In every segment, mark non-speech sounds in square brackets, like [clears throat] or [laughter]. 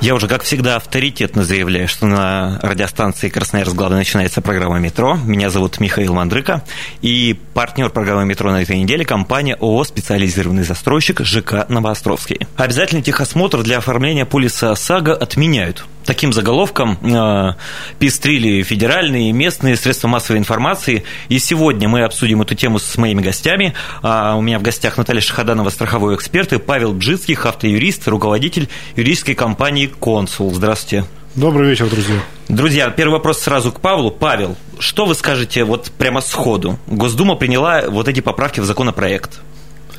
Я уже, как всегда, авторитетно заявляю, что на радиостанции Красноярск главной начинается программа «Метро». Меня зовут Михаил Мандрыка. И партнер программы «Метро» на этой неделе – компания ООО «Специализированный застройщик» ЖК «Новоостровский». Обязательный техосмотр для оформления полиса ОСАГО отменяют – таким заголовком э, пестрили федеральные и местные средства массовой информации. И сегодня мы обсудим эту тему с моими гостями. А у меня в гостях Наталья Шахаданова, страховой эксперт, и Павел Бжицкий, автоюрист, руководитель юридической компании «Консул». Здравствуйте. Добрый вечер, друзья. Друзья, первый вопрос сразу к Павлу. Павел, что вы скажете вот прямо сходу? Госдума приняла вот эти поправки в законопроект.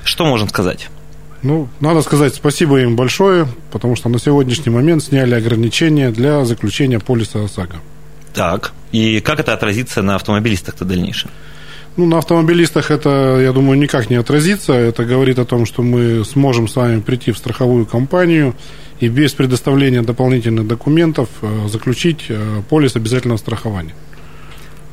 Что можем сказать? Ну, надо сказать спасибо им большое, потому что на сегодняшний момент сняли ограничения для заключения полиса ОСАГО. Так, и как это отразится на автомобилистах-то дальнейшем? Ну, на автомобилистах это, я думаю, никак не отразится. Это говорит о том, что мы сможем с вами прийти в страховую компанию и без предоставления дополнительных документов э, заключить э, полис обязательного страхования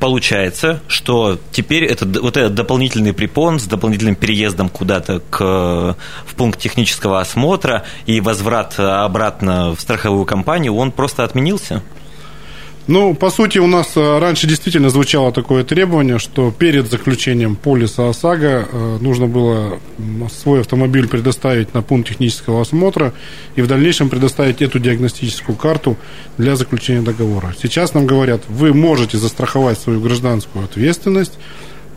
получается, что теперь это, вот этот дополнительный препон с дополнительным переездом куда-то к, в пункт технического осмотра и возврат обратно в страховую компанию, он просто отменился? Ну, по сути, у нас э, раньше действительно звучало такое требование, что перед заключением полиса ОСАГО э, нужно было свой автомобиль предоставить на пункт технического осмотра и в дальнейшем предоставить эту диагностическую карту для заключения договора. Сейчас нам говорят, вы можете застраховать свою гражданскую ответственность,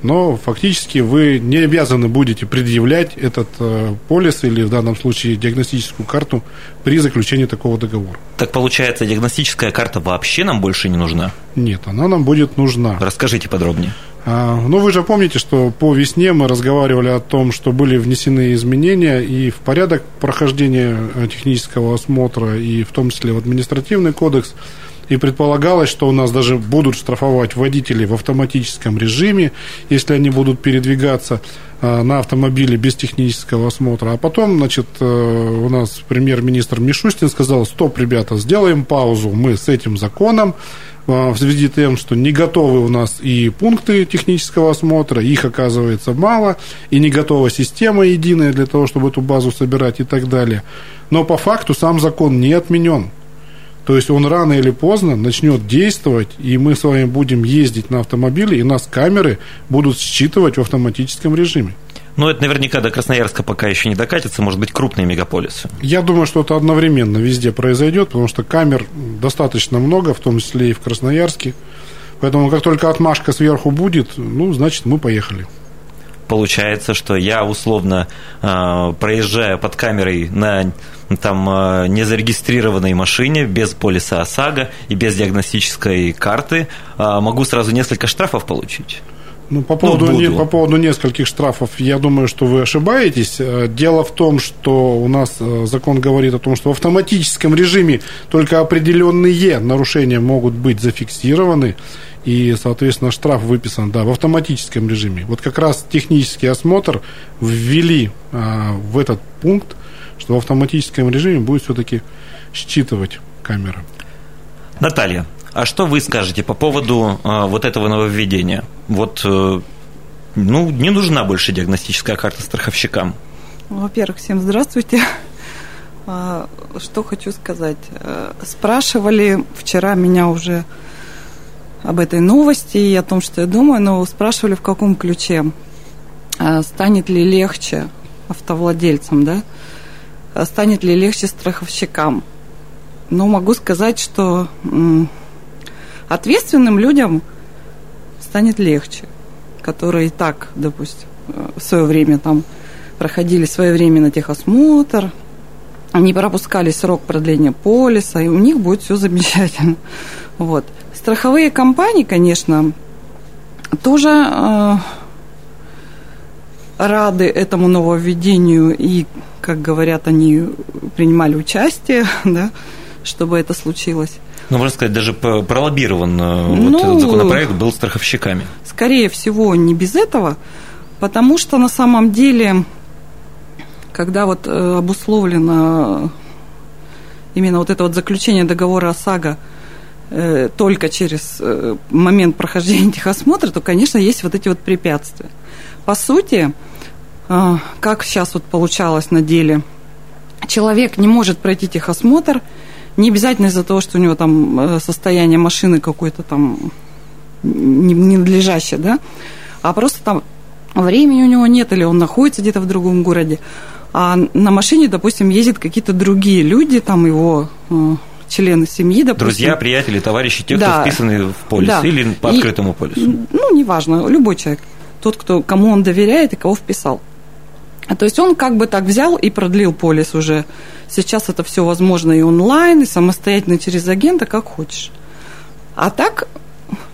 но фактически вы не обязаны будете предъявлять этот э, полис или в данном случае диагностическую карту при заключении такого договора. Так получается, диагностическая карта вообще нам больше не нужна? Нет, она нам будет нужна. Расскажите подробнее. А, ну, вы же помните, что по весне мы разговаривали о том, что были внесены изменения и в порядок прохождения э, технического осмотра, и в том числе в административный кодекс – и предполагалось, что у нас даже будут штрафовать водителей в автоматическом режиме, если они будут передвигаться э, на автомобиле без технического осмотра. А потом, значит, э, у нас премьер-министр Мишустин сказал, стоп, ребята, сделаем паузу мы с этим законом, э, в связи с тем, что не готовы у нас и пункты технического осмотра, их оказывается мало, и не готова система единая для того, чтобы эту базу собирать и так далее. Но по факту сам закон не отменен. То есть он рано или поздно начнет действовать, и мы с вами будем ездить на автомобиле, и нас камеры будут считывать в автоматическом режиме. Но это наверняка до Красноярска пока еще не докатится, может быть, крупные мегаполисы. Я думаю, что это одновременно везде произойдет, потому что камер достаточно много, в том числе и в Красноярске. Поэтому как только отмашка сверху будет, ну, значит, мы поехали получается, что я условно э, проезжаю под камерой на там э, незарегистрированной машине без полиса ОСАГО и без диагностической карты, э, могу сразу несколько штрафов получить. Ну, по поводу, ну, не, по поводу нескольких штрафов, я думаю, что вы ошибаетесь. Э, дело в том, что у нас э, закон говорит о том, что в автоматическом режиме только определенные нарушения могут быть зафиксированы и, соответственно, штраф выписан, да, в автоматическом режиме. Вот как раз технический осмотр ввели а, в этот пункт, что в автоматическом режиме будет все-таки считывать камера. Наталья, а что вы скажете по поводу а, вот этого нововведения? Вот, а, ну, не нужна больше диагностическая карта страховщикам. Во-первых, всем здравствуйте. А, что хочу сказать. Э, спрашивали вчера меня уже об этой новости и о том, что я думаю, но спрашивали, в каком ключе. А, станет ли легче автовладельцам, да? А станет ли легче страховщикам? Но могу сказать, что ответственным людям станет легче, которые и так, допустим, в свое время там проходили свое время на техосмотр, они пропускали срок продления полиса, и у них будет все замечательно. [laughs] Вот. Страховые компании, конечно, тоже э, рады этому нововведению и, как говорят, они принимали участие, [laughs] да, чтобы это случилось. Ну, можно сказать, даже пролоббирован э, ну, вот этот законопроект был страховщиками. Скорее всего, не без этого, потому что на самом деле, когда вот э, обусловлено именно вот это вот заключение договора ОСАГО э, только через момент прохождения техосмотра, то, конечно, есть вот эти вот препятствия. По сути, как сейчас вот получалось на деле, человек не может пройти техосмотр – не обязательно из-за того, что у него там э, состояние машины какое-то там ненадлежащее, да, а просто там времени у него нет, или он находится где-то в другом городе, а на машине, допустим, ездят какие-то другие люди, там его э, члены семьи, допустим. Друзья, приятели, товарищи, те, да. кто вписаны в полис да. или по открытому и, полису. Ну, неважно, любой человек. Тот, кто, кому он доверяет и кого вписал. То есть он как бы так взял и продлил полис уже. Сейчас это все возможно и онлайн, и самостоятельно через агента, как хочешь. А так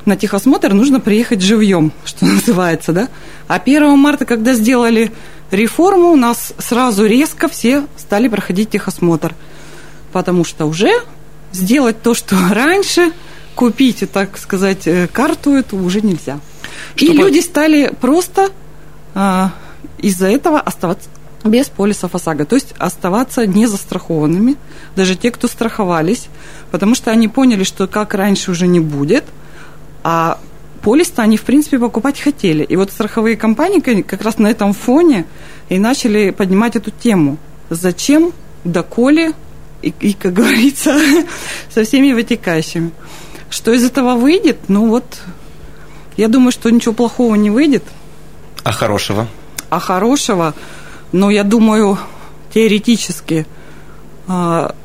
на техосмотр нужно приехать живьем, [laughs] что называется, да? А 1 марта, когда сделали реформу, у нас сразу резко все стали проходить техосмотр. Потому что уже сделать то, что [laughs] раньше, купить, так сказать, э, карту, это уже нельзя. Чтобы... И люди стали просто а, из-за этого оставаться без полисов ОСАГО, то есть оставаться не застрахованными, даже те, кто страховались, потому что они поняли, что как раньше уже не будет, а полис-то они, в принципе, покупать хотели. И вот страховые компании как раз на этом фоне и начали поднимать эту тему. Зачем, доколе и, и как [laughs] говорится, со всеми вытекающими. Что из этого выйдет? Ну вот, я думаю, что ничего плохого не выйдет. А хорошего? а хорошего, но я думаю, теоретически а,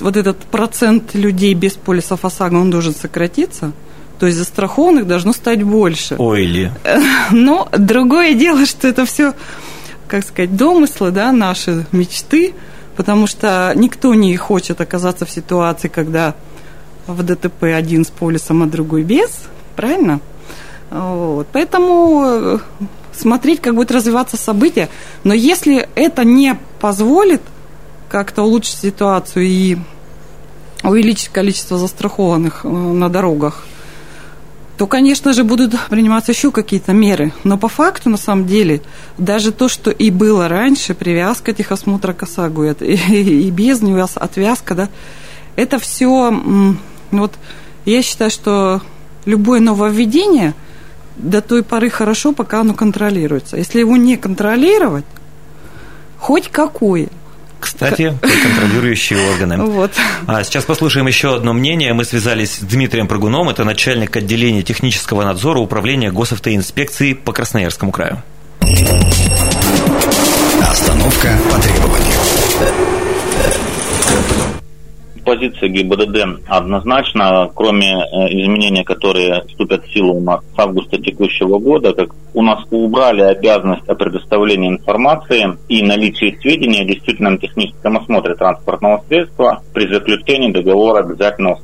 вот этот процент людей без полисов ОСАГО, он должен сократиться. То есть застрахованных должно стать больше. Ой ли. [laughs] Но другое дело, что это все, как сказать, домыслы, да, наши мечты, потому что никто не хочет оказаться в ситуации, когда в ДТП один с полисом, а другой без, правильно? Вот. Поэтому смотреть, как будет развиваться событие. Но если это не позволит как-то улучшить ситуацию и увеличить количество застрахованных э, на дорогах, то, конечно же, будут приниматься еще какие-то меры. Но по факту, на самом деле, даже то, что и было раньше, привязка техосмотра к ОСАГО, [laughs] и, и без него отвязка, да, это все, вот, я считаю, что любое нововведение – до той поры хорошо, пока оно контролируется. Если его не контролировать, хоть какое, кстати, контролирующие органы. [laughs] Вот. А сейчас послушаем еще одно мнение. Мы связались с Дмитрием Прыгуном, это начальник отделения технического надзора Управления госавтоинспекции по Красноярскому краю. Остановка по требованию позиция ГИБДД однозначно, кроме э, изменений, которые вступят в силу у нас с августа текущего года, как у нас убрали обязанность о предоставлении информации и наличии сведений о действительном техническом осмотре транспортного средства при заключении договора обязательного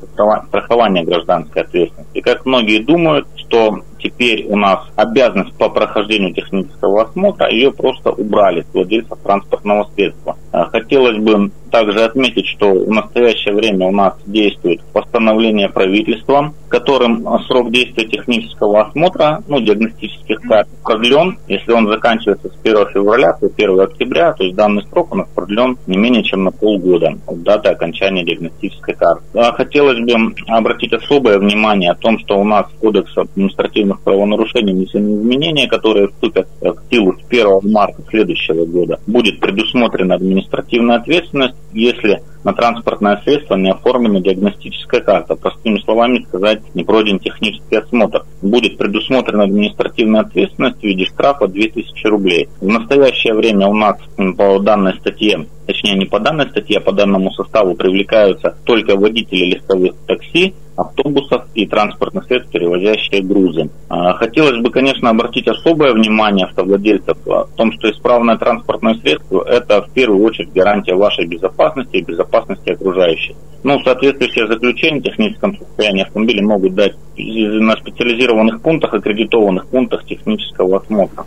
страхования гражданской ответственности. Как многие думают, что теперь у нас обязанность по прохождению технического осмотра, ее просто убрали с владельцев транспортного средства. А, хотелось бы также отметить, что в настоящее время у нас действует постановление правительства, которым срок действия технического осмотра, ну, диагностических карт продлен. Если он заканчивается с 1 февраля по 1 октября, то есть данный срок у нас продлен не менее чем на полгода от даты окончания диагностической карты. А, хотелось бы обратить особое внимание о том, что у нас Кодекс административных административных правонарушений внесены изменения, которые вступят в силу с 1 марта следующего года. Будет предусмотрена административная ответственность, если на транспортное средство не оформлена диагностическая карта. Простыми словами сказать, не пройден технический осмотр. Будет предусмотрена административная ответственность в виде штрафа 2000 рублей. В настоящее время у нас по данной статье точнее не по данной статье, а по данному составу привлекаются только водители легковых такси, автобусов и транспортных средств, перевозящие грузы. А, хотелось бы, конечно, обратить особое внимание автовладельцев о том, что исправное транспортное средство – это в первую очередь гарантия вашей безопасности и безопасности окружающих. Ну, соответствующее заключение в техническом состоянии автомобиля могут дать на специализированных пунктах, аккредитованных пунктах технического осмотра.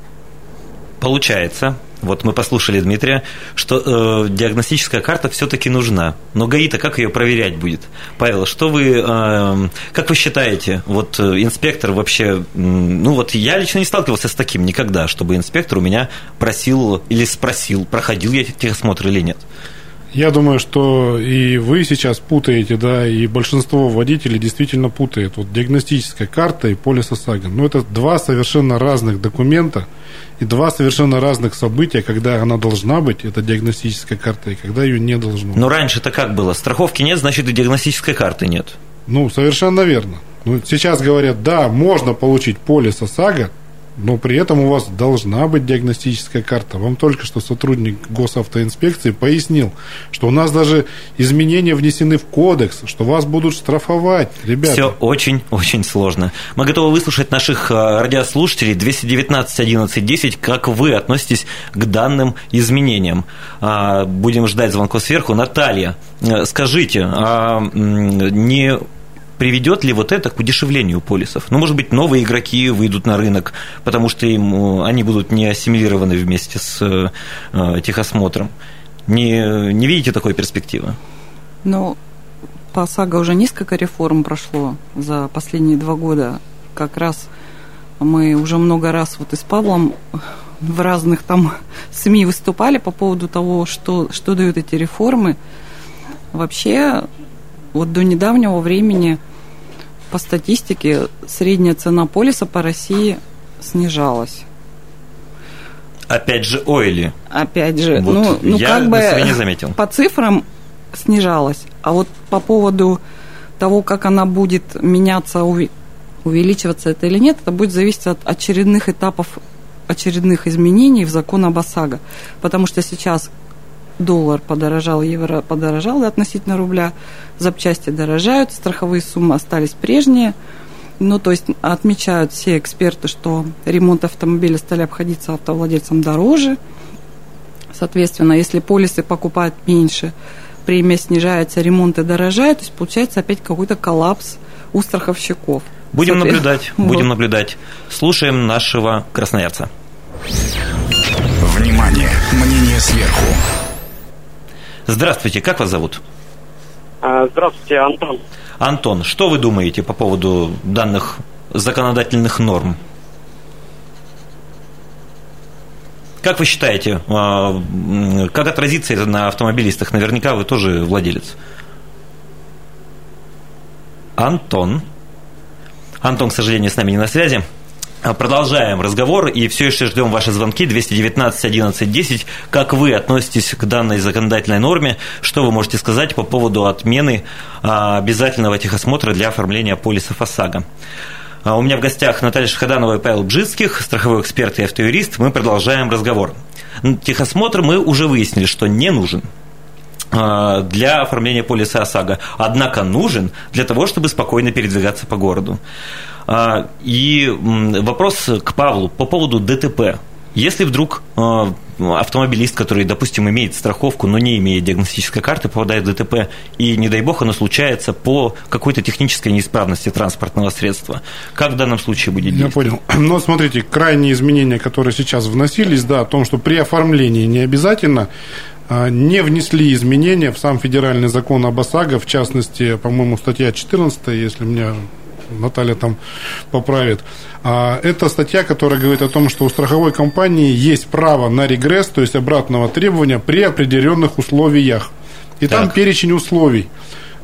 Получается, вот мы послушали Дмитрия, что э, диагностическая карта все-таки нужна. Но ГАИ-то как ее проверять будет? Павел, что вы, э, как вы считаете, вот э, инспектор вообще, ну вот я лично не сталкивался с таким никогда, чтобы инспектор у меня просил или спросил, проходил я техосмотр или нет. Я думаю, что и вы сейчас путаете, да, и большинство водителей действительно путает. Вот диагностическая карта и полис ОСАГО. Но это два совершенно разных документа и два совершенно разных события, когда она должна быть, это диагностическая карта, и когда ее не должно. Но раньше-то как было? Страховки нет, значит и диагностической карты нет. Ну, совершенно верно. Ну, сейчас говорят, да, можно получить полис ОСАГО, но при этом у вас должна быть диагностическая карта. Вам только что сотрудник госавтоинспекции пояснил, что у нас даже изменения внесены в кодекс, что вас будут штрафовать, ребята. Все очень-очень сложно. Мы готовы выслушать наших а, радиослушателей 219 11 10, как вы относитесь к данным изменениям. А, будем ждать звонков сверху. Наталья, э, скажите, а не приведет ли вот это к удешевлению полисов? Ну, может быть, новые игроки выйдут на рынок, потому что им, они будут не ассимилированы вместе с э, техосмотром. Не, не видите такой перспективы? Ну, по ОСАГО уже несколько реформ прошло за последние два года. Как раз мы уже много раз вот и с Павлом в разных там [laughs] СМИ выступали по поводу того, что, что дают эти реформы. Вообще, вот до недавнего времени по статистике средняя цена полиса по России снижалась. Опять же, ойли. Опять же, вот ну, ну я как бы не заметил. по цифрам снижалась. А вот по поводу того, как она будет меняться, увеличиваться это или нет, это будет зависеть от очередных этапов, очередных изменений в закон об ОСАГО. Потому что сейчас доллар подорожал, евро подорожал относительно рубля, запчасти дорожают, страховые суммы остались прежние. Ну, то есть отмечают все эксперты, что ремонт автомобиля стали обходиться автовладельцам дороже. Соответственно, если полисы покупают меньше, премия снижается, ремонты дорожают, то есть получается опять какой-то коллапс у страховщиков. Будем наблюдать, [laughs] будем наблюдать. Слушаем нашего красноярца. Внимание! Мнение сверху. Здравствуйте, как вас зовут? А, здравствуйте, Антон. Антон, что вы думаете по поводу данных законодательных норм? Как вы считаете, а, как отразится это на автомобилистах? Наверняка вы тоже владелец. Антон. Антон, к сожалению, с нами не на связи. А, продолжаем разговор и все еще ждем ваши звонки 219 11 10. Как вы относитесь к данной законодательной норме? Что вы можете сказать по поводу отмены а, обязательного техосмотра для оформления полисов ОСАГО? А, у меня в гостях Наталья Шахаданова и Павел Бжицких, страховой эксперт и автоюрист. Мы продолжаем разговор. Техосмотр мы уже выяснили, что не нужен для оформления полиса ОСАГО, однако нужен для того, чтобы спокойно передвигаться по городу. А, и вопрос к Павлу по поводу ДТП. Если вдруг а, автомобилист, который, допустим, имеет страховку, но не имеет диагностической карты, попадает в ДТП, и, не дай бог, оно случается по какой-то технической неисправности транспортного средства, как в данном случае будет? Я понял. [clears throat] Но смотрите, крайние изменения, которые сейчас вносились, да, о том, что при оформлении не обязательно а, не внесли изменения в сам федеральный закон об ОСАГО, в частности, по-моему, статья 14, если меня Наталья там поправит. А, это статья, которая говорит о том, что у страховой компании есть право на регресс, то есть обратного требования при определенных условиях. И так. там перечень условий.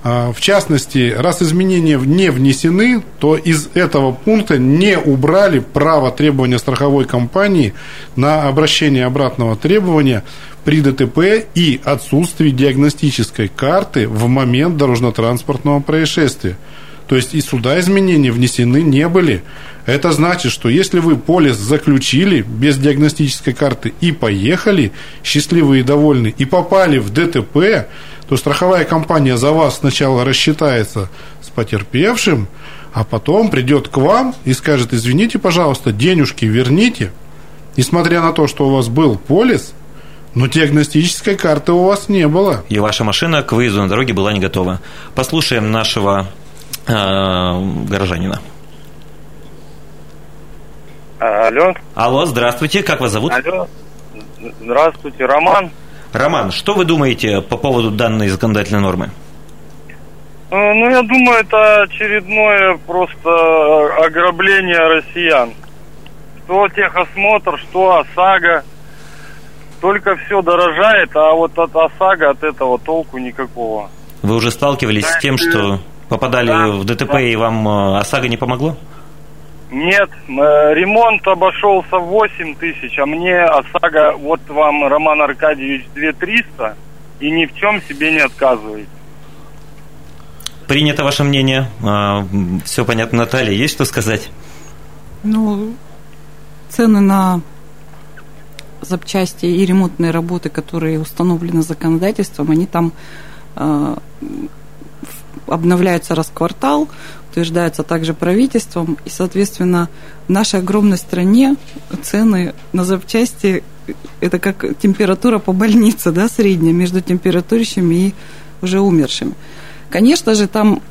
А, в частности, раз изменения не внесены, то из этого пункта не убрали право требования страховой компании на обращение обратного требования при ДТП и отсутствии диагностической карты в момент дорожно-транспортного происшествия. То есть и сюда изменения внесены не были. Это значит, что если вы полис заключили без диагностической карты и поехали, счастливые и довольны, и попали в ДТП, то страховая компания за вас сначала рассчитается с потерпевшим, а потом придет к вам и скажет, извините, пожалуйста, денежки верните. Несмотря на то, что у вас был полис, но диагностической карты у вас не было. И ваша машина к выезду на дороге была не готова. Послушаем нашего горожанина. Алло. Алло, здравствуйте, как вас зовут? Алло. Здравствуйте, Роман. Роман, что вы думаете по поводу данной законодательной нормы? Э, ну, я думаю, это очередное просто ограбление россиян. Что техосмотр, что ОСАГО. Только все дорожает, а вот от ОСАГО от этого толку никакого. Вы уже сталкивались с тем, что попадали да, в ДТП да. и вам э, ОСАГО не помогло? Нет, э, ремонт обошелся в 8 тысяч, а мне ОСАГО, вот вам, Роман Аркадьевич, 2300, и ни в чем себе не отказывает. Принято ваше мнение. А, Все понятно, Наталья. Есть что сказать? Ну, цены на запчасти и ремонтные работы, которые установлены законодательством, они там обновляются раз в квартал, утверждаются также правительством, и, соответственно, в нашей огромной стране цены на запчасти это как температура по больнице, да, средняя между температурящими и уже умершими. Конечно же, там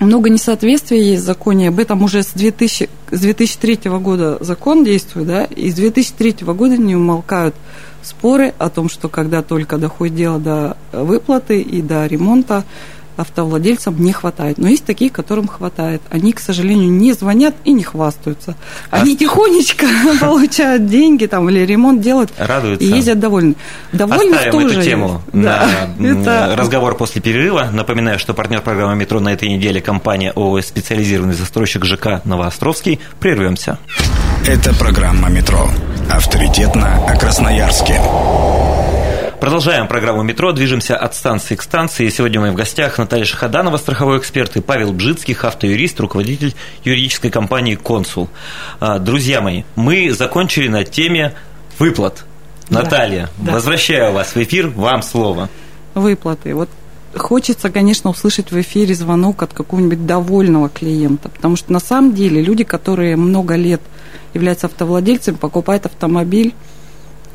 много несоответствий есть в законе. Об этом уже с, 2000, с 2003 года закон действует, да, и с 2003 года не умолкают споры о том, что когда только доходит дело до выплаты и до ремонта, автовладельцам не хватает. Но есть такие, которым хватает. Они, к сожалению, не звонят и не хвастаются. Они а... тихонечко [laughs] получают деньги там или ремонт делают Радуются. и ездят довольны. Довольны Оставим тоже эту тему да. [laughs] на Это... разговор после перерыва. Напоминаю, что партнер программы «Метро» на этой неделе компания ООО «Специализированный застройщик ЖК Новоостровский». Прервемся. Это программа «Метро». Авторитетно о Красноярске. Продолжаем программу «Метро», движемся от станции к станции. Сегодня мы в гостях Наталья Шахаданова, страховой эксперт, и Павел Бжицкий, автоюрист, руководитель юридической компании «Консул». А, друзья мои, мы закончили на теме выплат. Да, Наталья, да. возвращаю вас в эфир, вам слово. Выплаты. Вот хочется, конечно, услышать в эфире звонок от какого-нибудь довольного клиента, потому что на самом деле люди, которые много лет являются автовладельцами, покупают автомобиль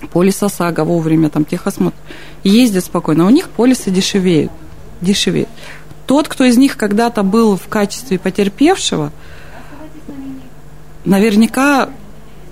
полис ОСАГО вовремя, там техосмотр, ездят спокойно, у них полисы дешевеют, дешевеют. Тот, кто из них когда-то был в качестве потерпевшего, наверняка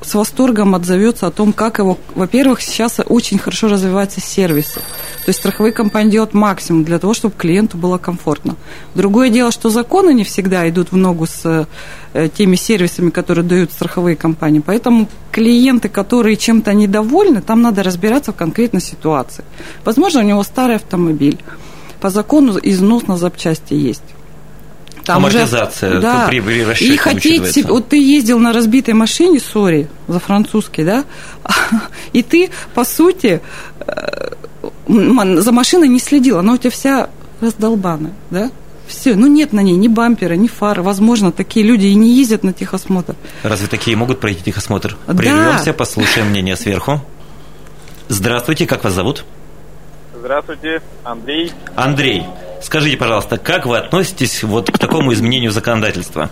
с восторгом отзовется о том, как его, во-первых, сейчас очень хорошо развиваются сервисы. То есть страховые компании делают максимум для того, чтобы клиенту было комфортно. Другое дело, что законы не всегда идут в ногу с э, теми сервисами, которые дают страховые компании. Поэтому клиенты, которые чем-то недовольны, там надо разбираться в конкретной ситуации. Возможно, у него старый автомобиль. По закону износ на запчасти есть там Амортизация уже, да, при, при расчете И хотеть, вот ты ездил на разбитой машине, сори, за французский, да, [laughs] и ты, по сути, э, за машиной не следил, она у тебя вся раздолбана, да, все, ну нет на ней ни бампера, ни фары. Возможно, такие люди и не ездят на техосмотр. Разве такие могут пройти техосмотр? Прервемся, да. послушаем мнение сверху. Здравствуйте, как вас зовут? Здравствуйте, Андрей. Андрей, скажите, пожалуйста, как вы относитесь вот к такому изменению законодательства?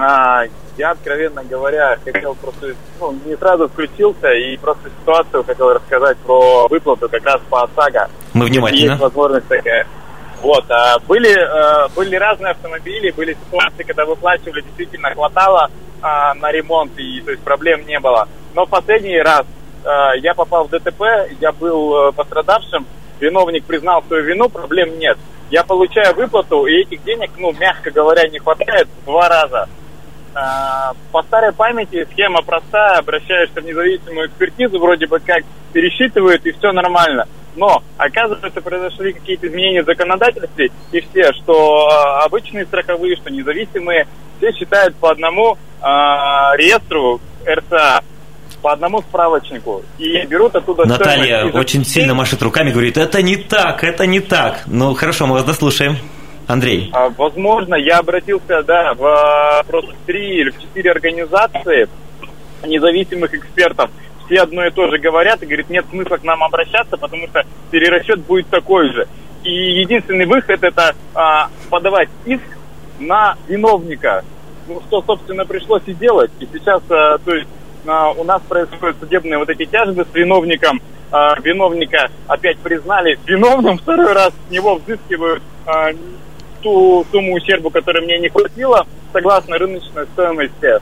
А, я, откровенно говоря, хотел просто, ну, не сразу включился и просто ситуацию хотел рассказать про выплату как раз по ОСАГО. Мы внимательно. Есть возможность такая. Вот, а, были, а, были разные автомобили, были ситуации, когда выплачивали, действительно хватало а, на ремонт, и то есть проблем не было. Но в последний раз Э, я попал в ДТП, я был э, пострадавшим, виновник признал свою вину, проблем нет. Я получаю выплату, и этих денег, ну, мягко говоря, не хватает в два раза. Э, по старой памяти схема простая, обращаешься в независимую экспертизу, вроде бы как пересчитывают, и все нормально. Но, оказывается, произошли какие-то изменения в законодательстве, и все, что обычные страховые, что независимые, все считают по одному э, реестру РСА по одному справочнику и берут оттуда Наталья очень сильно машет руками, говорит, это не так, это не так. Ну, хорошо, мы вас дослушаем. Андрей. А, возможно, я обратился, да, в просто три или в четыре организации независимых экспертов. Все одно и то же говорят и говорят, нет смысла к нам обращаться, потому что перерасчет будет такой же. И единственный выход это а, подавать иск на виновника. Ну, что, собственно, пришлось и делать. И сейчас, а, то есть, у нас происходят судебные вот эти тяжбы с виновником. А, виновника опять признали виновным, [laughs] второй раз с него взыскивают а, ту сумму ущерба, которой мне не хватило, согласно рыночной стоимости.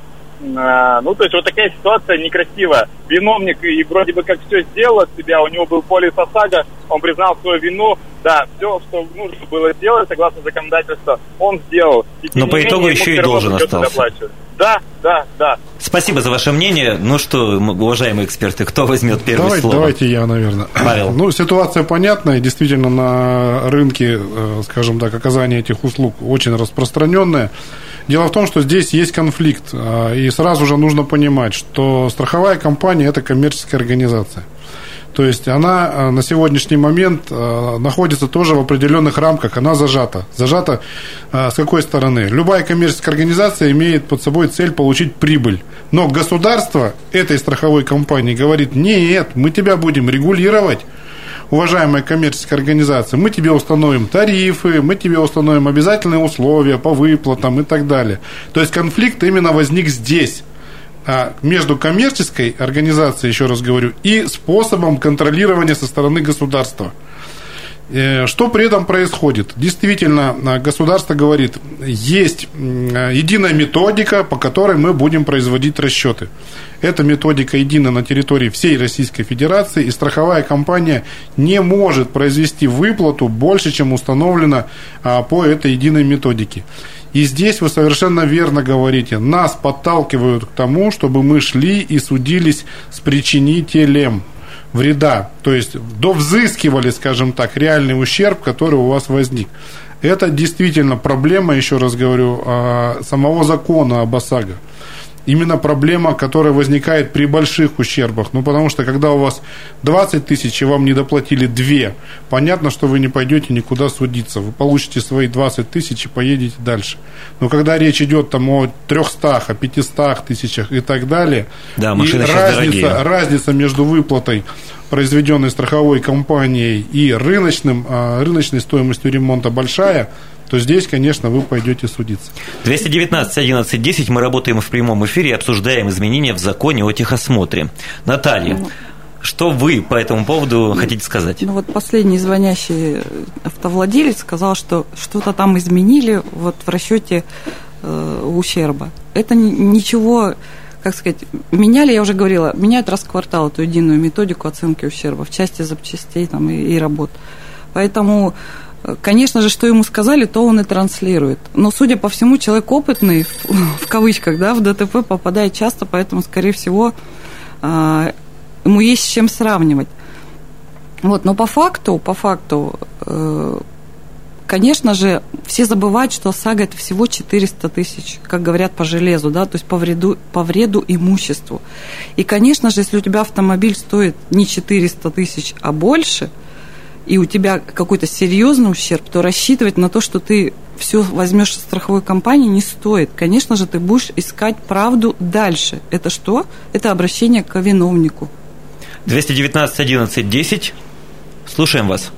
А, ну, то есть вот такая ситуация некрасивая. Виновник и вроде бы как все сделал от себя, у него был полис ОСАГО, он признал свою вину, да, все, что нужно было сделать согласно законодательству, он сделал. И, Но по итогу еще и должен остался. Да, да, да. Спасибо за ваше мнение. Ну что, уважаемые эксперты, кто возьмет первое давайте, слово? Давайте я, наверное. Павел. Ну, ситуация понятная. Действительно, на рынке, э, скажем так, оказание этих услуг очень распространенное. Дело в том, что здесь есть конфликт, а, и сразу же нужно понимать, что страховая компания – это коммерческая организация. То есть она а, на сегодняшний момент а, находится тоже в определенных рамках, она зажата. Зажата с какой стороны? Любая коммерческая организация имеет под собой цель получить прибыль. Но государство этой страховой компании говорит, нет, мы тебя будем регулировать, уважаемая коммерческая организация, мы тебе установим тарифы, мы тебе установим обязательные условия по выплатам и так далее. То есть конфликт именно возник здесь между коммерческой организацией, еще раз говорю, и способом контролирования со стороны государства. Э, что при этом происходит? Действительно, а, государство говорит, есть а, единая методика, по которой мы будем производить расчеты. Эта методика едина на территории всей Российской Федерации, и страховая компания не может произвести выплату больше, чем установлено а, по этой единой методике. И здесь вы совершенно верно говорите, нас подталкивают к тому, чтобы мы шли и судились с причинителем вреда, то есть довзыскивали, скажем так, реальный ущерб, который у вас возник. Это действительно проблема, еще раз говорю, а, самого закона об ОСАГО именно проблема, которая возникает при больших ущербах. Ну, потому что, когда у вас 20 тысяч и вам не доплатили 2, понятно, что вы не пойдете никуда судиться. Вы получите свои 20 тысяч и поедете дальше. Но когда речь идет там о 300, о 500 тысячах и так далее, да, и разница, разница между выплатой произведенной страховой компанией и рыночным, а, рыночной стоимостью ремонта большая – то здесь, конечно, вы пойдете судиться. 219 11 10 мы работаем в прямом эфире и обсуждаем изменения в законе о техосмотре. Наталья, ну, что вы по этому поводу хотите сказать? Ну вот последний звонящий автовладелец сказал, что что-то там изменили вот в расчете э, ущерба. Это ничего, как сказать, меняли, я уже говорила, меняют раз в квартал эту единую методику оценки ущерба в части запчастей там, и, и работ. Поэтому Конечно же, что ему сказали, то он и транслирует. Но, судя по всему, человек опытный, в кавычках, да, в ДТП попадает часто, поэтому, скорее всего, а, ему есть с чем сравнивать. Вот, но по факту, по факту, э, конечно же, все забывают, что ОСАГО это всего 400 тысяч, как говорят по железу, да, то есть по вреду, по вреду имуществу. И, конечно же, если у тебя автомобиль стоит не 400 тысяч, а больше – и у тебя какой-то серьезный ущерб, то рассчитывать на то, что ты все возьмешь из страховой компании, не стоит. Конечно же, ты будешь искать правду дальше. Это что? Это обращение к виновнику. 219 11 10. Слушаем вас.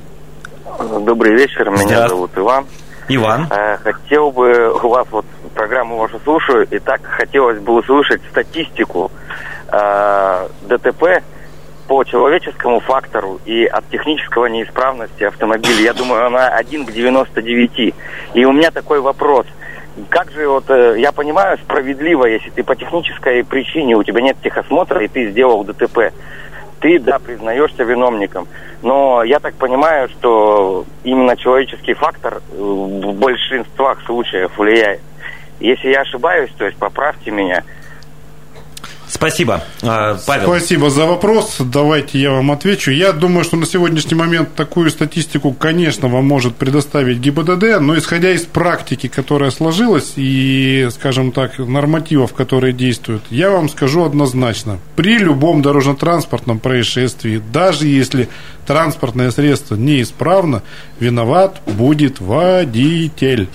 Добрый вечер, меня зовут Иван. Иван. Э, хотел бы у вас вот программу вашу слушаю, и так хотелось бы услышать статистику э, ДТП по человеческому фактору и от технического неисправности автомобиля, я думаю, она 1 к 99. И у меня такой вопрос. Как же вот, э, я понимаю, справедливо, если ты по технической причине, у тебя нет техосмотра, и ты сделал ДТП, ты, да, признаешься виновником. Но я так понимаю, что именно человеческий фактор в большинствах случаев влияет. Если я ошибаюсь, то есть поправьте меня – Спасибо. А, Павел. Спасибо за вопрос. Давайте я вам отвечу. Я думаю, что на сегодняшний момент такую статистику, конечно, вам может предоставить ГИБДД, но исходя из практики, которая сложилась, и, скажем так, нормативов, которые действуют, я вам скажу однозначно. При любом дорожно-транспортном происшествии, даже если транспортное средство неисправно, виноват будет водитель.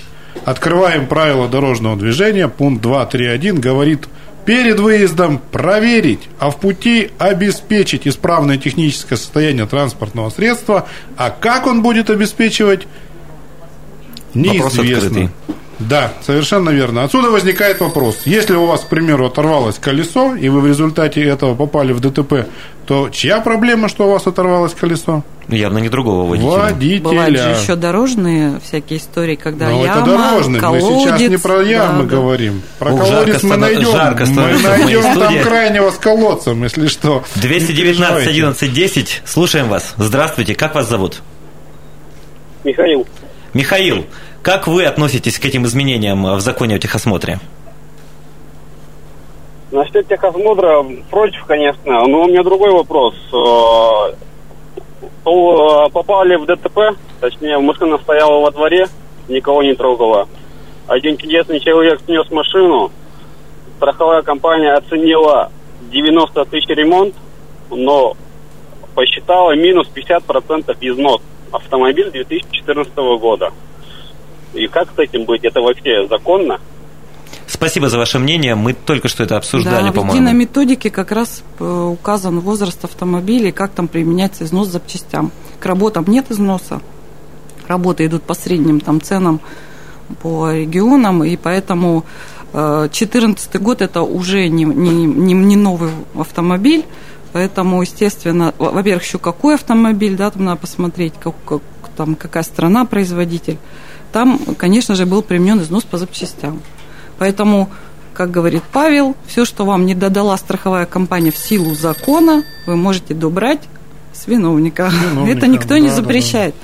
Открываем правила дорожного движения. Пункт 2.3.1 говорит перед выездом проверить, а в пути обеспечить исправное техническое состояние транспортного средства. А как он будет обеспечивать, неизвестно. Да, совершенно верно. Отсюда возникает вопрос. Если у вас, к примеру, оторвалось колесо, и вы в результате этого попали в ДТП, то чья проблема, что у вас оторвалось колесо? Явно не другого водителя. Водителя. Бывают же еще дорожные всякие истории, когда Но яма, это дорожный. колодец. Мы сейчас не про ямы да, говорим. Про Ух, колодец мы найдем. жарко мы найдем там студии. крайнего с колодцем, если что. Не 219 переживайте. 11 10. Слушаем вас. Здравствуйте. Как вас зовут? Михаил. Михаил, как вы относитесь к этим изменениям в законе о техосмотре? Насчет техосмотра против, конечно, но у меня другой вопрос. Э, Попали в ДТП, точнее, машина стояла во дворе, никого не трогала. Один чудесный человек снес машину, страховая компания оценила 90 тысяч ремонт, но посчитала минус 50% износ. Автомобиль 2014 года. И как с этим быть? Это вообще законно? Спасибо за ваше мнение. Мы только что это обсуждали, да, в единой по-моему. методике как раз э, указан возраст автомобиля и как там применяется износ запчастям. К работам нет износа. Работы идут по средним там, ценам по регионам, и поэтому 2014 год это уже не, не, не, не новый автомобиль, поэтому, естественно, во- во-первых, еще какой автомобиль, да, там надо посмотреть, как, как- там, какая страна, производитель. Там, конечно же, был применен износ по запчастям. Поэтому, как говорит Павел, все, что вам не додала страховая компания в силу закона, вы можете добрать с виновника. Виновника, Это никто не да, да, да. запрещает.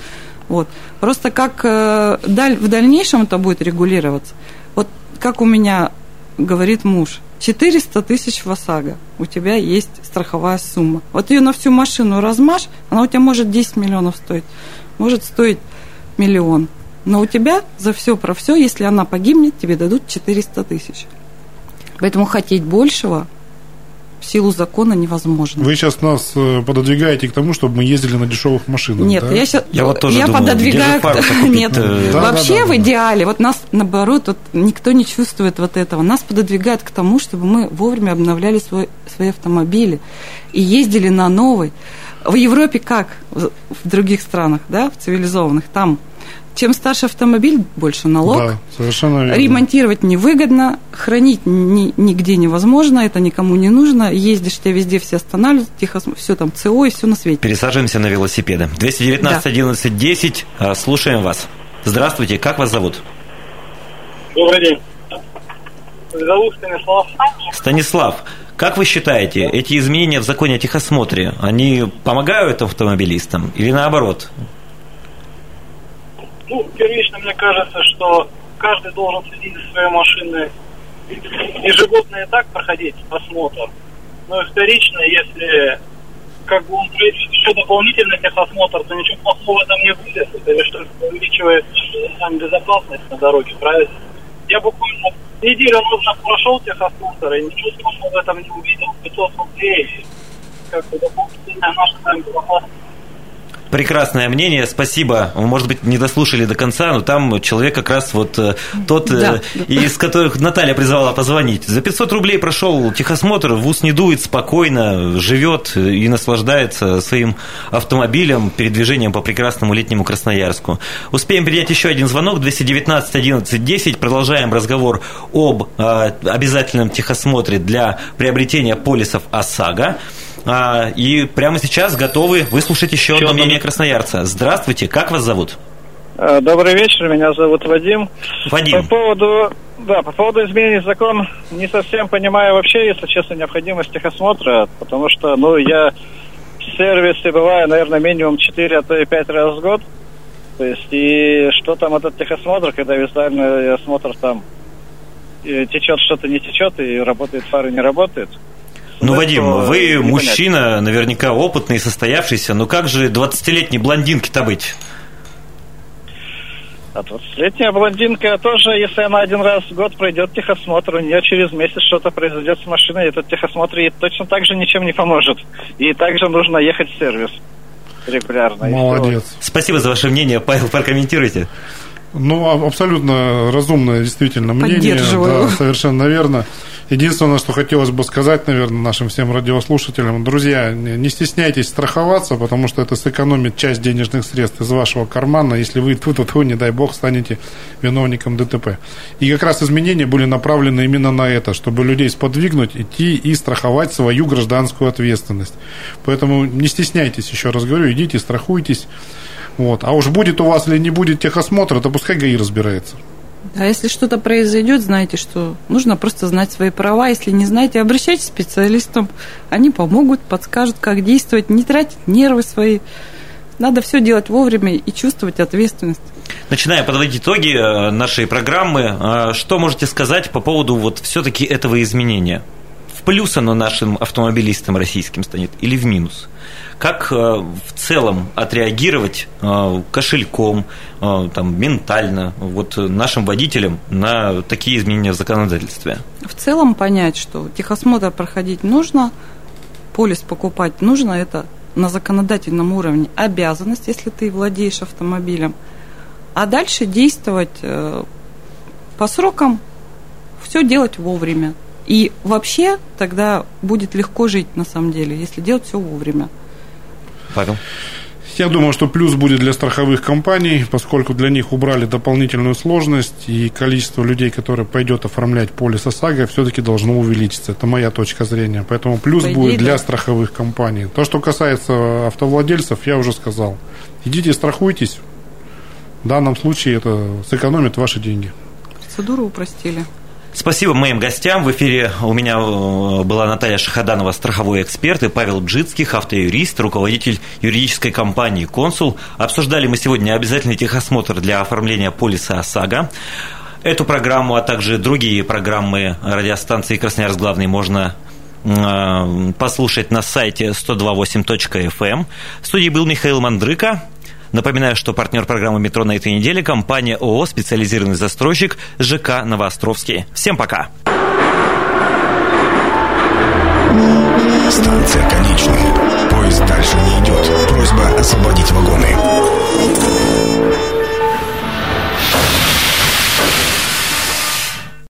Вот. Просто как э, в дальнейшем это будет регулироваться. Вот как у меня говорит муж, 400 тысяч в ОСАГО, у тебя есть страховая сумма. Вот ее на всю машину размажь, она у тебя может 10 миллионов стоить, может стоить миллион. Но у тебя за все про все, если она погибнет, тебе дадут 400 тысяч. Поэтому хотеть большего в силу закона невозможно. Вы сейчас нас э, пододвигаете к тому, чтобы мы ездили на дешевых машинах. Нет, да? я сейчас Я вот тоже думал, пододвигаю. где же купить? Нет, Да, вообще да, да, в да. идеале, вот нас наоборот, вот никто не чувствует вот этого. Нас пододвигают к тому, чтобы мы вовремя обновляли свой, свои автомобили и ездили на новый. В Европе как? В других странах, да, в цивилизованных, там чем старше автомобиль, больше налог. Да, совершенно верно. Ремонтировать невыгодно, хранить ни- нигде невозможно, это никому не нужно. Ездишь, тебя везде все останавливают, тихо, все там ЦО и все на свете. Пересаживаемся на велосипеды. 219 Да. 11 10. А, Слушаем вас. Здравствуйте. Как вас зовут? Добрый день. Зовут Станислав. Станислав, как вы считаете, эти изменения в законе о техосмотре, они помогают автомобилистам или наоборот? Ну, первично, мне кажется, что каждый должен следить за своей машиной. Ежегодно и так проходить осмотр. Но и вторично, если как бы он проведет еще дополнительный техосмотр, то ничего плохого этом не будет. Это только увеличивает сам безопасность на дороге, правильно? Я буквально неделю назад прошел техосмотр и ничего страшного в этом не увидел. 500 рублей, как бы дополнительная наша безопасность. Прекрасное мнение, спасибо. Может быть, не дослушали до конца, но там человек как раз вот э, тот, э, Да. из которых Наталья призывала позвонить. За 500 рублей прошел техосмотр, в ус не дует, спокойно живет и наслаждается своим автомобилем, передвижением по прекрасному летнему Красноярску. Успеем принять еще один звонок, 219 11 10. Продолжаем разговор об э, обязательном техосмотре для приобретения полисов ОСАГО. А, И прямо сейчас готовы выслушать еще одно мнение красноярца. Здравствуйте, как вас зовут? Э, Добрый вечер, меня зовут Вадим. Вадим. По поводу, да, по поводу изменений закон не совсем понимаю вообще, если честно, необходимость техосмотра, потому что, ну, я в сервисе бываю, наверное, минимум 4, а то и 5 раз в год. То есть, и что там этот техосмотр, когда визуальный осмотр там э, течет что-то, не течет, и работает фары, не работает. Ну, Вот Вадим, вы мужчина, наверняка опытный, состоявшийся, но как же 20-летней блондинке-то быть? А 20-летняя блондинка тоже, если она один раз в год пройдет техосмотр, у нее через месяц что-то произойдет с машиной, этот техосмотр ей точно так же ничем не поможет. И также нужно ехать в сервис регулярно. И. Молодец. Спасибо за ваше мнение. Павел, прокомментируйте. Ну, а- абсолютно разумное действительно мнение. Поддерживаю. Да, совершенно верно. Единственное, что хотелось бы сказать, наверное, нашим всем радиослушателям, друзья, не стесняйтесь страховаться, потому что это сэкономит часть денежных средств из вашего кармана, если вы тут, тут, не дай бог, станете виновником ДТП. И как раз изменения были направлены именно на это, чтобы людей сподвигнуть, идти и страховать свою гражданскую ответственность. Поэтому не стесняйтесь, еще раз говорю, идите, страхуйтесь. Вот. А уж будет у вас или не будет техосмотра, то пускай ГАИ разбирается. А если что-то произойдет, знаете, что нужно просто знать свои права. Если не знаете, обращайтесь к специалистам. Они помогут, подскажут, как действовать, не тратить нервы свои. Надо все делать вовремя и чувствовать ответственность. Начиная подводить итоги э, нашей программы, э, что можете сказать по поводу вот все-таки этого изменения? Плюс оно нашим автомобилистам российским станет или в минус? как э, в целом отреагировать э, кошельком, э, там, ментально, вот нашим водителям на такие изменения в законодательстве? В целом понять, что техосмотр проходить нужно, полис покупать нужно, это на законодательном уровне обязанность, если ты владеешь автомобилем. А дальше действовать по срокам, все делать вовремя. И вообще тогда будет легко жить на самом деле, если делать все вовремя. Павел? Я думаю, что плюс будет для страховых компаний, поскольку для них убрали дополнительную сложность, и количество людей, которые пойдет оформлять полис ОСАГО, все-таки должно увеличиться. Это моя точка зрения. Поэтому плюс По будет для да. страховых компаний. То, что касается автовладельцев, я уже сказал. Идите страхуйтесь. В данном случае это сэкономит ваши деньги. Процедуру упростили. Спасибо моим гостям. В эфире у меня э, была Наталья Шахаданова, страховой эксперт, и Павел Бжицких, автоюрист, руководитель юридической компании «Консул». Обсуждали мы сегодня обязательный техосмотр для оформления полиса ОСАГО. Эту программу, а также другие программы радиостанции «Красноярск главный» можно э, послушать на сайте 128.fm. Эм. В студии был Михаил Мандрыка. Напоминаю, что партнер программы «Метро» на этой неделе – компания ООО «Специализированный застройщик» ЖК «Новоостровский». Всем пока! Станция конечная. Поезд дальше не идет. Просьба освободить вагоны.